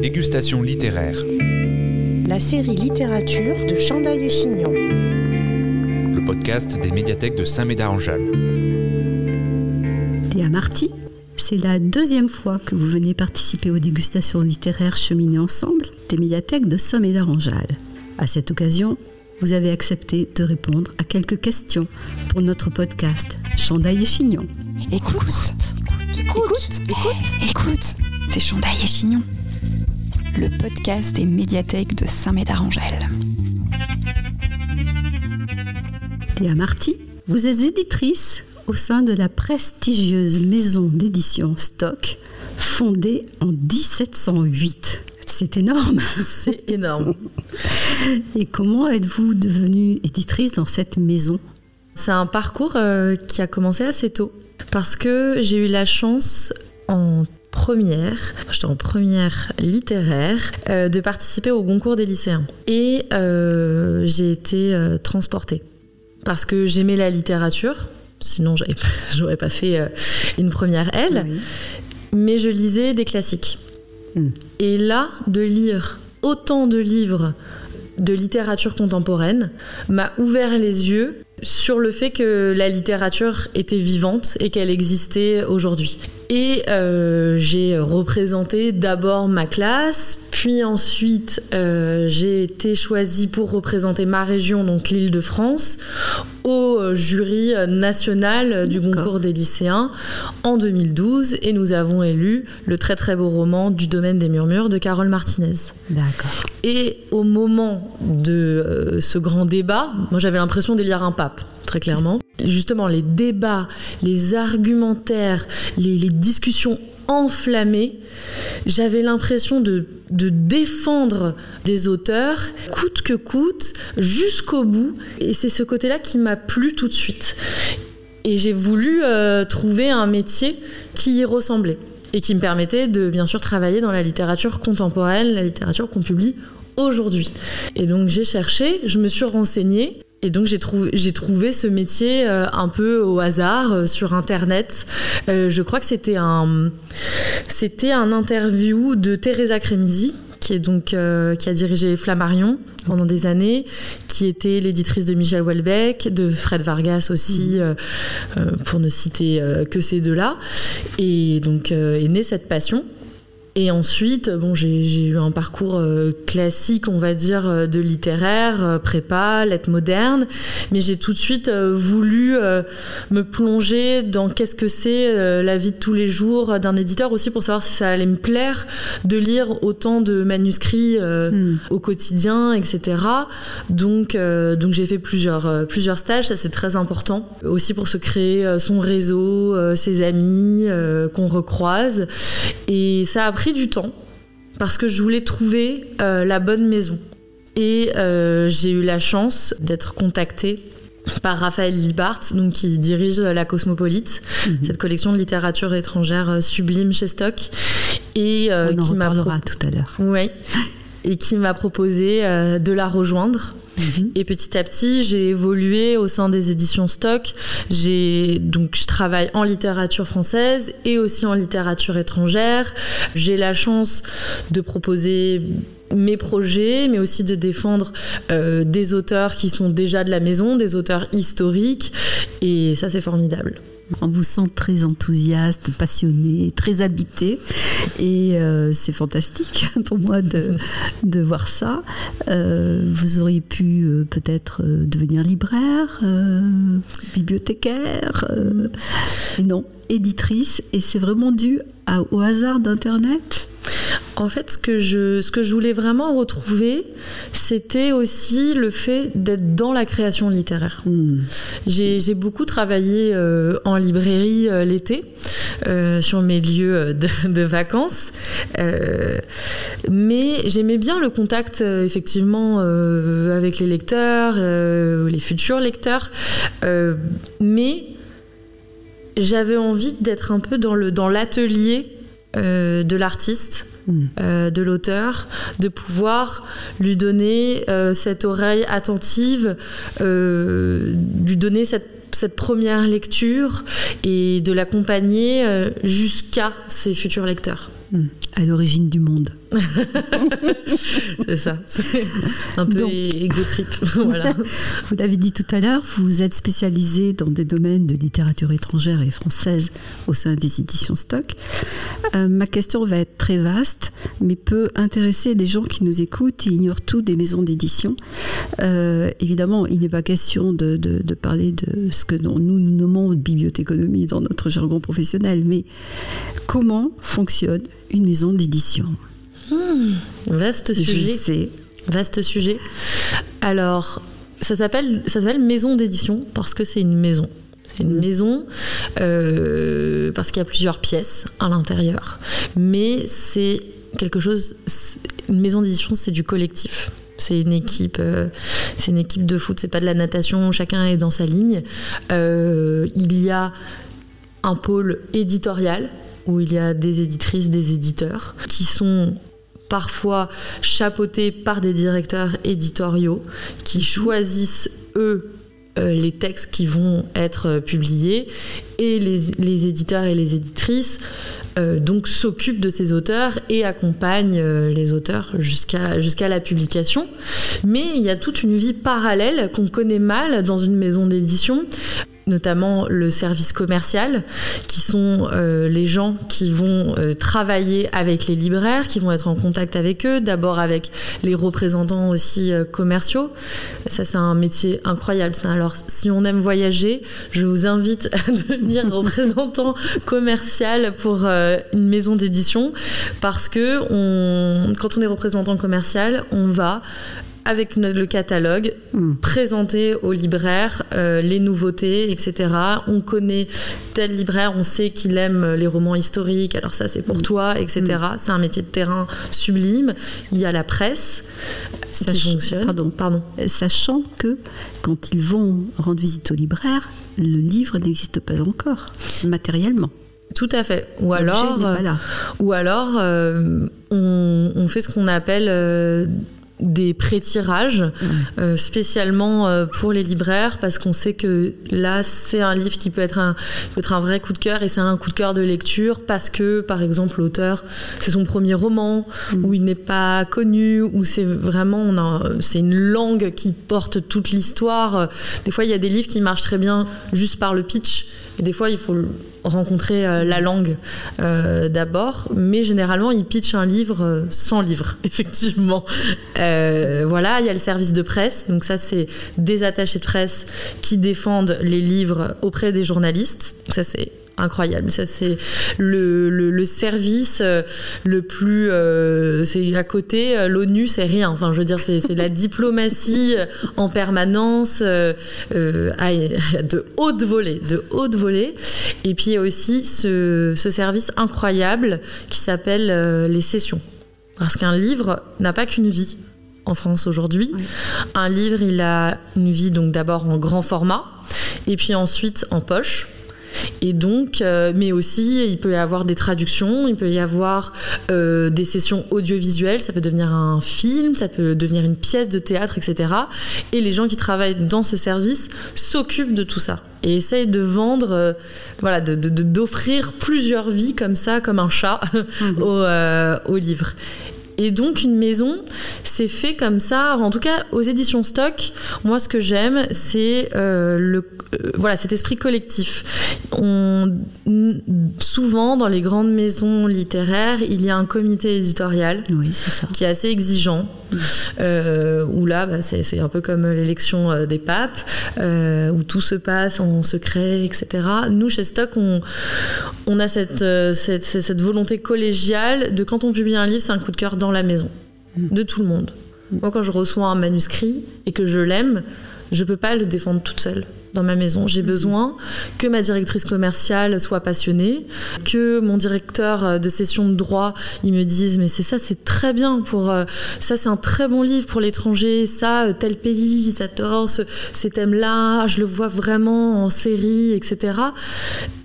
Dégustation littéraire. La série littérature de Chandail et Chignon. Le podcast des médiathèques de Saint-Médard-en-Jalles. Théa Marty, c'est la deuxième fois que vous venez participer aux dégustations littéraires cheminées ensemble des médiathèques de Saint-Médard-en-Jalles. À cette occasion, vous avez accepté de répondre à quelques questions pour notre podcast Chandail et Chignon. Écoute, écoute, écoute, écoute, c'est Chandail et Chignon, le podcast des médiathèques de Saint-Médard-en-Jalles. Théa Marty, vous êtes éditrice au sein de la prestigieuse maison d'édition Stock, fondée en 1708. C'est énorme. C'est énorme. Et comment êtes-vous devenue éditrice dans cette maison? C'est un parcours euh, qui a commencé assez tôt parce que j'ai eu la chance en première, j'étais en première littéraire, euh, de participer au concours des lycéens. Et euh, j'ai été euh, transportée parce que j'aimais la littérature, sinon j'aurais pas fait une première L, Oui. mais je lisais des classiques. Hmm. Et là, de lire autant de livres de littérature contemporaine m'a ouvert les yeux sur le fait que la littérature était vivante et qu'elle existait aujourd'hui. Et euh, j'ai représenté d'abord ma classe, puis ensuite euh, j'ai été choisie pour représenter ma région, donc l'île de France, au euh, jury national euh, du concours des lycéens en 2012 et nous avons élu le très très beau roman du domaine des murmures de Carole Martinez. D'accord. Et au moment de ce grand débat, moi j'avais l'impression d'élire un pape, très clairement. Justement, les débats, les argumentaires, les, les discussions enflammées, j'avais l'impression de, de défendre des auteurs coûte que coûte, jusqu'au bout. Et c'est ce côté-là qui m'a plu tout de suite. Et j'ai voulu euh, trouver un métier qui y ressemblait et qui me permettait de bien sûr travailler dans la littérature contemporaine, la littérature qu'on publie aujourd'hui. Et donc j'ai cherché, je me suis renseignée. Et donc j'ai trouvé, j'ai trouvé ce métier euh, un peu au hasard euh, sur internet. Euh, je crois que c'était un, c'était un interview de Teresa Cremisi, qui est donc qui a dirigé Flammarion pendant des années, qui était l'éditrice de Michel Houellebecq, de Fred Vargas aussi, euh, pour ne citer que ces deux-là. Et donc est née cette passion. Et ensuite, bon, j'ai eu un parcours euh, classique, on va dire, euh, de littéraire, euh, prépa, lettres modernes, mais j'ai tout de suite voulu me plonger dans qu'est-ce que c'est la vie de tous les jours d'un éditeur, aussi pour savoir si ça allait me plaire de lire autant de manuscrits Hmm. au quotidien, etc. Donc, donc j'ai fait plusieurs, plusieurs stages, ça c'est très important. Aussi pour se créer son réseau, ses amis qu'on recroise. Et ça a pris du temps parce que je voulais trouver euh, la bonne maison. Et euh, j'ai eu la chance d'être contactée par Raphaël Libart, donc qui dirige la Cosmopolite, cette collection de littérature étrangère euh, sublime chez Stock, et euh, On en qui m'a tout à l'heure. Ouais. Et qui m'a proposé euh, de la rejoindre. Mhm. Et petit à petit, j'ai évolué au sein des éditions Stock. J'ai donc je travaille en littérature française et aussi en littérature étrangère. J'ai la chance de proposer mes projets, mais aussi de défendre euh, des auteurs qui sont déjà de la maison, des auteurs historiques. Et ça, c'est formidable. On vous sent très enthousiaste, passionné, très habité. Et euh, c'est fantastique pour moi de, voir ça. Euh, vous auriez pu euh, peut-être devenir libraire, bibliothécaire. non, éditrice. Et c'est vraiment dû au hasard d'Internet? En fait, ce que je, ce que je voulais vraiment retrouver, c'était aussi le fait d'être dans la création littéraire. Hmm. J'ai beaucoup travaillé euh, en librairie euh, l'été, euh, sur mes lieux de, de vacances. Mais j'aimais bien le contact, effectivement, avec les lecteurs, les futurs lecteurs. Mais j'avais envie d'être un peu dans le dans l'atelier euh, de l'artiste Euh, de l'auteur, de pouvoir lui donner euh, cette oreille attentive, euh, lui donner cette, cette première lecture et de l'accompagner jusqu'à ses futurs lecteurs. Hmm. À l'origine du monde. c'est ça. C'est un peu égotrique. voilà. Vous l'avez dit tout à l'heure, vous êtes spécialisé dans des domaines de littérature étrangère et française au sein des éditions Stock. Euh, ma question va être très vaste, mais peut intéresser des gens qui nous écoutent et ignorent tout des maisons d'édition. Euh, évidemment, il n'est pas question de, de, parler de ce que nous, nous nommons bibliothéconomie dans notre jargon professionnel, mais comment fonctionne une maison d'édition. Hmm, vaste sujet. Vaste sujet. Alors, ça s'appelle, ça s'appelle maison d'édition parce que c'est une maison. C'est une hmm. maison euh, parce qu'il y a plusieurs pièces à l'intérieur. Mais c'est quelque chose. Une maison d'édition, c'est du collectif. C'est une équipe, euh, c'est une équipe de foot. C'est pas de la natation. Chacun est dans sa ligne. Euh, il y a un pôle éditorial où il y a des éditrices, des éditeurs qui sont parfois chapeautés par des directeurs éditoriaux qui choisissent eux euh, les textes qui vont être euh, publiés et les, éditeurs et les éditrices euh, donc s'occupent de ces auteurs et accompagnent les auteurs jusqu'à jusqu'à la publication. Mais il y a toute une vie parallèle qu'on connaît mal dans une maison d'édition notamment le service commercial, qui sont euh, les gens qui vont euh, travailler avec les libraires, qui vont être en contact avec eux, d'abord avec les représentants aussi euh, commerciaux. Ça, c'est un métier incroyable. Alors, si on aime voyager, je vous invite à devenir représentant commercial pour une maison d'édition, parce que on, quand on est représentant commercial, on va avec le catalogue, hmm. présenter aux libraires euh, les nouveautés, etc. On connaît tel libraire, on sait qu'il aime les romans historiques, alors ça c'est pour hmm. toi, etc. Hmm. C'est un métier de terrain sublime. Il y a la presse qui fonctionne. Pardon, pardon. Sachant que quand ils vont rendre visite aux libraires, le livre n'existe pas encore matériellement. Tout à fait. Ou alors, euh, ou alors euh, on, fait ce qu'on appelle des pré-tirages euh, spécialement euh, pour les libraires parce qu'on sait que là c'est un livre qui peut être un, peut être un vrai coup de cœur et c'est un coup de cœur de lecture parce que par exemple l'auteur c'est son premier roman mm. où il n'est pas connu où c'est vraiment c'est une langue qui porte toute l'histoire des fois il y a des livres qui marchent très bien juste par le pitch et des fois il faut rencontrer euh, la langue euh, d'abord, mais généralement ils pitchent un livre euh, sans livre, effectivement. voilà, il y a le service de presse, donc ça c'est des attachés de presse qui défendent les livres auprès des journalistes. Ça c'est incroyable. Ça, c'est le, le, service euh, le plus. Euh, c'est à côté, euh, l'ONU, c'est rien. Enfin, je veux dire, c'est la diplomatie en permanence, de haute volée. De haute volée. Et puis, il y a aussi ce, ce service incroyable qui s'appelle les sessions. Parce qu'un livre n'a pas qu'une vie en France aujourd'hui. Un livre, il a une vie donc d'abord en grand format et puis ensuite en poche et donc, euh, mais aussi, il peut y avoir des traductions, il peut y avoir euh, des sessions audiovisuelles, ça peut devenir un film, ça peut devenir une pièce de théâtre, etc. Et les gens qui travaillent dans ce service s'occupent de tout ça et essayent de vendre, euh, voilà, d'offrir plusieurs vies comme ça, comme un chat, mmh. au, au livre. Et donc une maison, c'est fait comme ça. En tout cas, aux éditions Stock, moi ce que j'aime, c'est euh, le euh, voilà cet esprit collectif. On, souvent dans les grandes maisons littéraires, il y a un comité éditorial qui est assez exigeant. Euh, où là, bah, c'est un peu comme l'élection des papes, où tout se passe en secret, etc. Nous, chez Stock, on, on a cette, cette, cette volonté collégiale de quand on publie un livre, c'est un coup de cœur dans la maison, de tout le monde. Moi, quand je reçois un manuscrit et que je l'aime, je peux pas le défendre toute seule dans ma maison. J'ai besoin que ma directrice commerciale soit passionnée, que mon directeur de session de droit, il me dise mais c'est ça, c'est très bien pour euh, ça, c'est un très bon livre pour l'étranger, ça, euh, tel pays, ça torse, ces thèmes-là, je le vois vraiment en série, etc.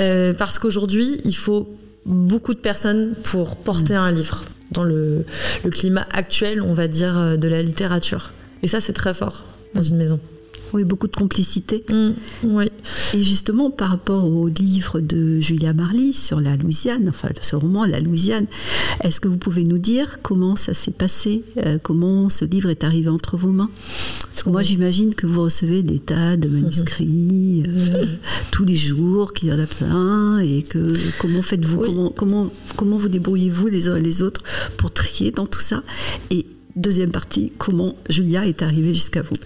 Euh, parce qu'aujourd'hui, il faut beaucoup de personnes pour porter un livre dans le, climat actuel, on va dire, euh, de la littérature. Et ça, c'est très fort dans une maison. Oui, beaucoup de complicité. Mm, oui. Et justement, par rapport au livre de Julia Marley sur la Louisiane, enfin ce roman La Louisiane, est-ce que vous pouvez nous dire comment ça s'est passé euh, Comment ce livre est arrivé entre vos mains? Parce que moi, j'imagine que vous recevez des tas de manuscrits euh, tous les jours, qu'il y en a plein, et que comment faites-vous Oui. comment, comment, comment vous débrouillez-vous les uns et les autres pour trier dans tout ça? Et deuxième partie, comment Julia est arrivée jusqu'à vous?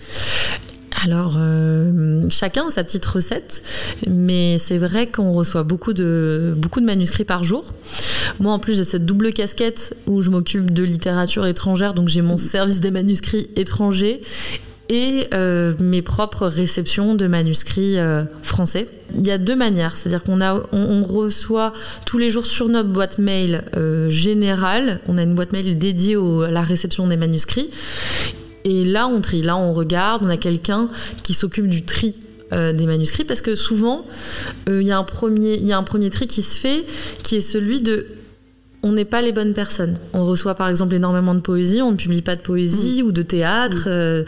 Alors, euh, chacun a sa petite recette, mais c'est vrai qu'on reçoit beaucoup de, beaucoup de manuscrits par jour. Moi, en plus, j'ai cette double casquette où je m'occupe de littérature étrangère, donc j'ai mon service des manuscrits étrangers et euh, mes propres réceptions de manuscrits euh, français. Il y a deux manières, c'est-à-dire qu'on on, reçoit tous les jours sur notre boîte mail générale, on a une boîte mail dédiée à la réception des manuscrits, et là on trie, là on regarde, on a quelqu'un qui s'occupe du tri euh, des manuscrits, parce que souvent euh, il y, a un premier- il y a un premier tri qui se fait, qui est celui de on n'est pas les bonnes personnes. On reçoit par exemple énormément de poésie, on ne publie pas de poésie ou de théâtre, euh,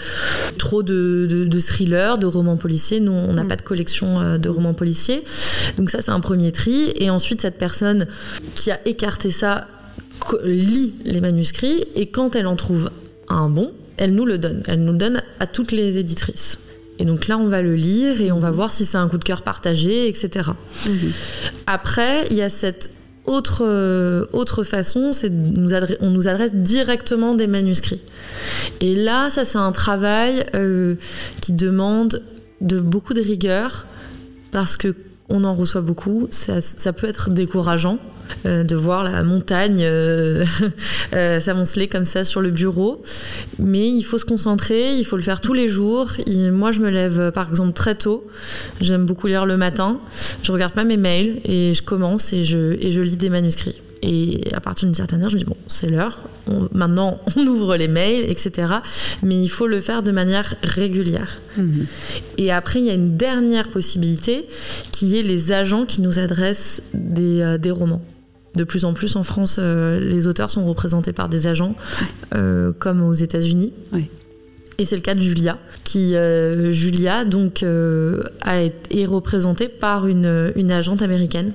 trop de, de, de thrillers, de romans policiers. Nous, on n'a pas de collection euh, de romans policiers. Donc ça, c'est un premier tri. Et ensuite, cette personne qui a écarté ça lit les manuscrits et quand elle en trouve un bon, elle nous le donne. Elle nous le donne à toutes les éditrices. Et donc là, on va le lire et on va voir si c'est un coup de cœur partagé, etc. Après, il y a cette autre, euh, autre façon, c'est on nous adresse directement des manuscrits. Et là, ça c'est un travail euh, qui demande de beaucoup de rigueur parce que on en reçoit beaucoup. Ça, peut être décourageant euh, de voir la montagne euh, euh, s'amonceler comme ça sur le bureau. Mais il faut se concentrer, il faut le faire tous les jours. Moi, je me lève par exemple très tôt. J'aime beaucoup lire le matin. Je regarde pas mes mails et je commence et je lis des manuscrits. Et à partir d'une certaine heure, je me dis, bon, c'est l'heure. Maintenant, on ouvre les mails, etc. Mais il faut le faire de manière régulière. Et après, il y a une dernière possibilité qui est les agents qui nous adressent des, euh, des romans. De plus en plus en France, euh, les auteurs sont représentés par des agents, euh, comme aux États-Unis. Ouais. Et c'est le cas de Julia, qui euh, Julia donc a été, est représentée par une, une agente américaine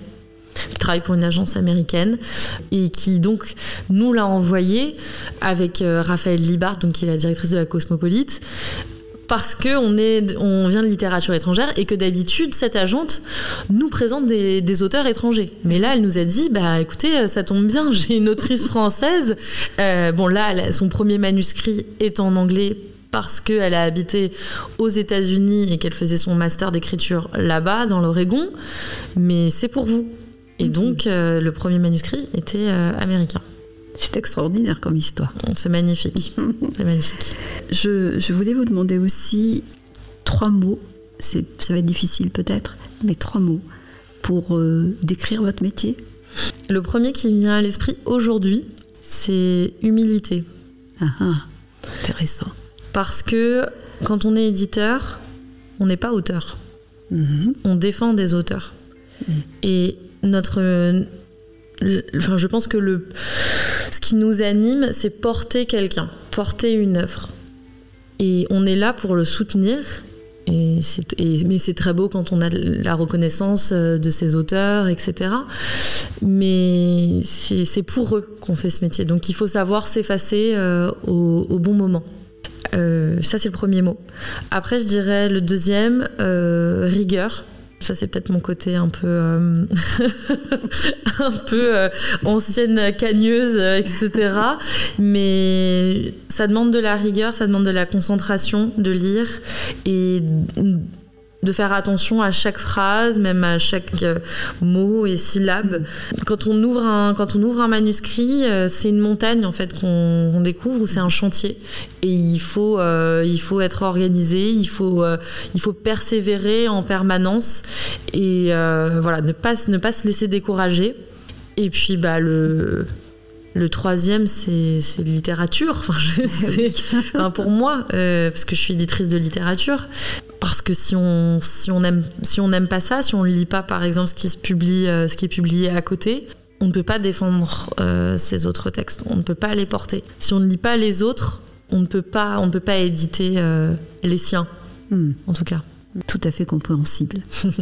qui travaille pour une agence américaine et qui donc nous l'a envoyé avec euh, Raphaël Libard, donc qui est la directrice de la Cosmopolite, parce que on, est, on vient de littérature étrangère et que d'habitude cette agente nous présente des, auteurs étrangers. Mais là, elle nous a dit, bah écoutez, ça tombe bien, j'ai une autrice française. Euh, bon là, son premier manuscrit est en anglais parce qu'elle a habité aux États-Unis et qu'elle faisait son master d'écriture là-bas, dans l'Oregon. Mais c'est pour vous. Et donc, euh, le premier manuscrit était euh, américain. C'est extraordinaire comme histoire. C'est magnifique. C'est magnifique. Je, je voulais vous demander aussi trois mots, ça va être difficile peut-être, mais trois mots pour euh, décrire votre métier. Le premier qui me vient à l'esprit aujourd'hui, c'est humilité. Ah, ah, intéressant. Parce que quand on est éditeur, on n'est pas auteur. Mhm. On défend des auteurs. Et notre. le- Enfin, je pense que le, ce qui nous anime, c'est porter quelqu'un, porter une œuvre. Et on est là pour le soutenir. Et mais c'est très beau quand on a la reconnaissance euh, de ses auteurs, etc. Mais c'est pour eux qu'on fait ce métier. Donc il faut savoir s'effacer euh, au, bon moment. Euh, ça, c'est le premier mot. Après, je dirais le deuxième, euh, rigueur. Ça, c'est peut-être mon côté un peu, euh, un peu euh, ancienne cagneuse, euh, etc. Mais ça demande de la rigueur, ça demande de la concentration, de lire et de faire attention à chaque phrase, même à chaque euh, mot et syllabe. Quand on ouvre un, quand on ouvre un manuscrit, euh, c'est une montagne en fait qu'on découvre, ou c'est un chantier. Et il faut, euh, il faut être organisé, il faut, euh, il faut persévérer en permanence et euh, voilà, ne pas, ne pas se laisser décourager. Et puis bah le le troisième, c'est littérature. Enfin, je- c'est- enfin, pour moi, euh, parce que je suis éditrice de littérature, parce que si on si on aime si on n'aime pas ça, si on ne lit pas par exemple ce qui se publie, euh, ce qui est publié à côté, on ne peut pas défendre euh, ces autres textes. On ne peut pas les porter. Si on ne lit pas les autres, on ne peut pas on ne peut pas éditer euh, les siens. Hmm. en tout cas. Tout à fait compréhensible.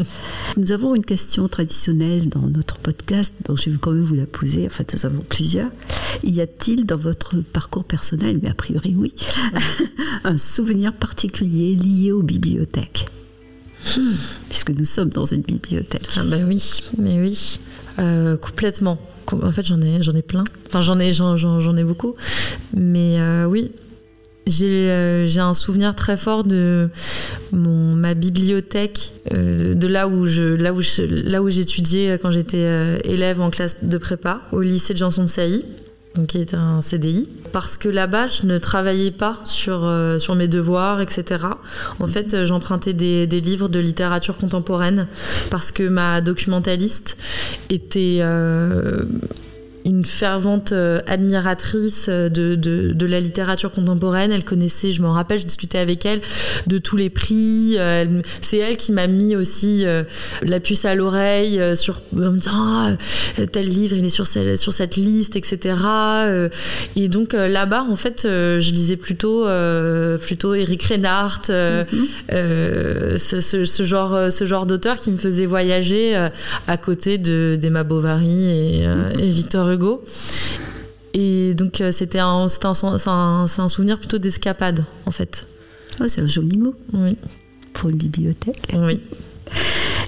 nous avons une question traditionnelle dans notre podcast, dont je vais quand même vous la poser. En fait, nous avons plusieurs. Y a-t-il dans votre parcours personnel, mais a priori oui, un souvenir particulier lié aux bibliothèques? Puisque nous sommes dans une bibliothèque. Ah bah oui, mais oui, Euh, complètement. Com- En fait, j'en ai, j'en ai plein. Enfin, j'en ai, j'en, j'en- j'en ai beaucoup. Mais euh, oui, j'ai, euh, j'ai un souvenir très fort de ma bibliothèque, euh, de là où je, là où là où j'étudiais quand j'étais euh, élève en classe de prépa au lycée de Janson de Sailly. Donc, qui était un CDI, parce que là-bas, je ne travaillais pas sur, euh, sur mes devoirs, etc. En fait, j'empruntais des, des livres de littérature contemporaine, parce que ma documentaliste était une fervente euh, admiratrice euh, de, de, de la littérature contemporaine. Elle connaissait, je me rappelle, je discutais avec elle de tous les prix. Euh, C'est elle qui m'a mis aussi la puce à l'oreille sur en me disant Ah, tel livre il est sur, celle- sur cette liste, etc. Et donc là-bas, en fait, je lisais plutôt, plutôt Eric Reinhardt, euh, ce, ce- ce genre, ce genre d'auteur qui me faisait voyager à côté de d'Emma Bovary et, euh, et Victor Hugo. Et donc euh, c'était un, un, souvenir plutôt d'escapade, en fait. Oh, c'est un joli mot Oui, pour une bibliothèque. oui.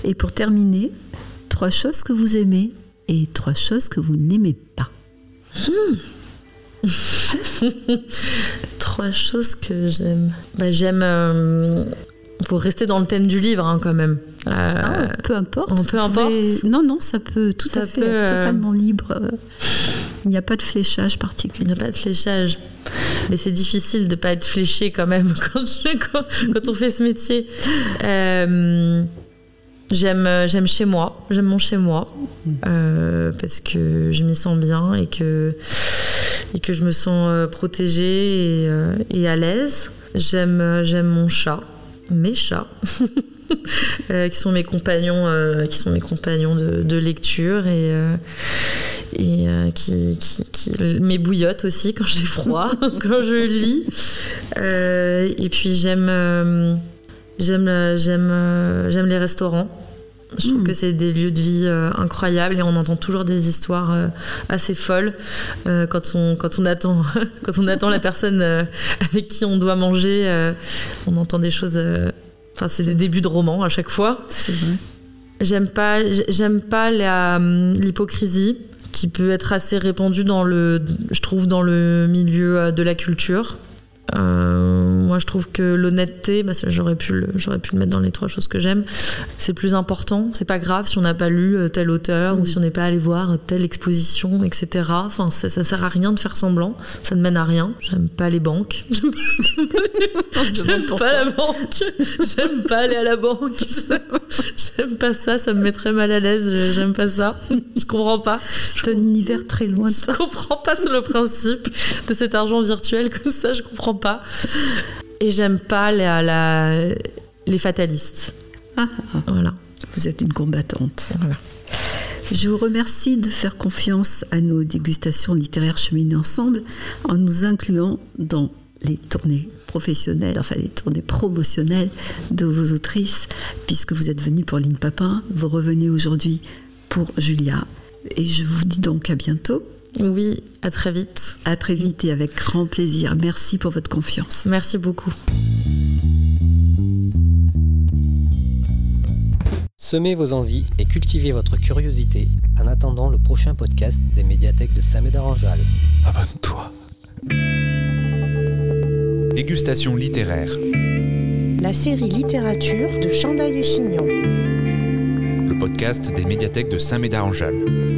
Et pour terminer, trois choses que vous aimez et trois choses que vous n'aimez pas. Trois choses que j'aime. Bah, j'aime, euh, pour rester dans le thème du livre hein, quand même. Euh, Ah, peu importe. peu pouvez- importe. Non, non, ça peut tout Ça à fait peut, être euh, totalement libre. Il n'y a pas de fléchage Il particulier. n'y a pas de fléchage. Mais c'est difficile de ne pas être fléché quand même quand, je- quand, on fait ce métier. Euh, j'aime, j'aime chez moi, j'aime mon chez moi euh, parce que je m'y sens bien et que, et que je me sens protégée et, et à l'aise. J'aime, j'aime mon chat, mes chats. euh, qui sont mes compagnons, euh, qui sont mes compagnons de, de lecture et, euh, et qui, qui, qui mes bouillottes aussi quand j'ai froid, quand je lis. Et puis j'aime j'aime j'aime j'aime les restaurants. Je trouve Mm. que c'est des lieux de vie euh, incroyables et on entend toujours des histoires euh, assez folles euh, quand on quand on attend quand on attend la personne avec qui on doit manger. on entend des choses. Enfin, c'est des débuts de romans à chaque fois. C'est vrai. J'aime pas, j'aime pas la, hum, l'hypocrisie qui peut être assez répandue dans le, je trouve, dans le milieu de la culture. Euh, moi, je trouve que l'honnêteté, bah, j'aurais pu, le, j'aurais pu le mettre dans les trois choses que j'aime. C'est plus important. C'est pas grave si on n'a pas lu euh, tel auteur ou si on n'est pas allé voir telle exposition, etc. Enfin, ça, ça sert à rien de faire semblant. Ça ne mène à rien. J'aime pas les banques. J'aime pas la banque. J'aime pas aller à la banque. J'aime pas ça. Ça me met très mal à l'aise. J'aime pas ça. Je comprends pas. C'est un univers très loin Je comprends pas sur le principe de cet argent virtuel comme ça. Je comprends pas. Et j'aime pas la, la- les fatalistes. Ah, ah, Voilà. vous êtes une combattante. Voilà. Je vous remercie de faire confiance à nos dégustations littéraires cheminées ensemble en nous incluant dans les tournées professionnelles, enfin les tournées promotionnelles de vos autrices, puisque vous êtes venus pour Lynn Papin, vous revenez aujourd'hui pour Julia. Et je vous dis donc à bientôt, Oui, à très vite. à très vite et avec grand plaisir. Merci pour votre confiance. Merci beaucoup. Semez vos envies et cultivez votre curiosité en attendant le prochain podcast des médiathèques de Saint-Médard-en-Jalles. Abonne-toi. Dégustation littéraire. La série littérature de Chandail et Chignon. Le podcast des médiathèques de Saint-Médard-en-Jalles.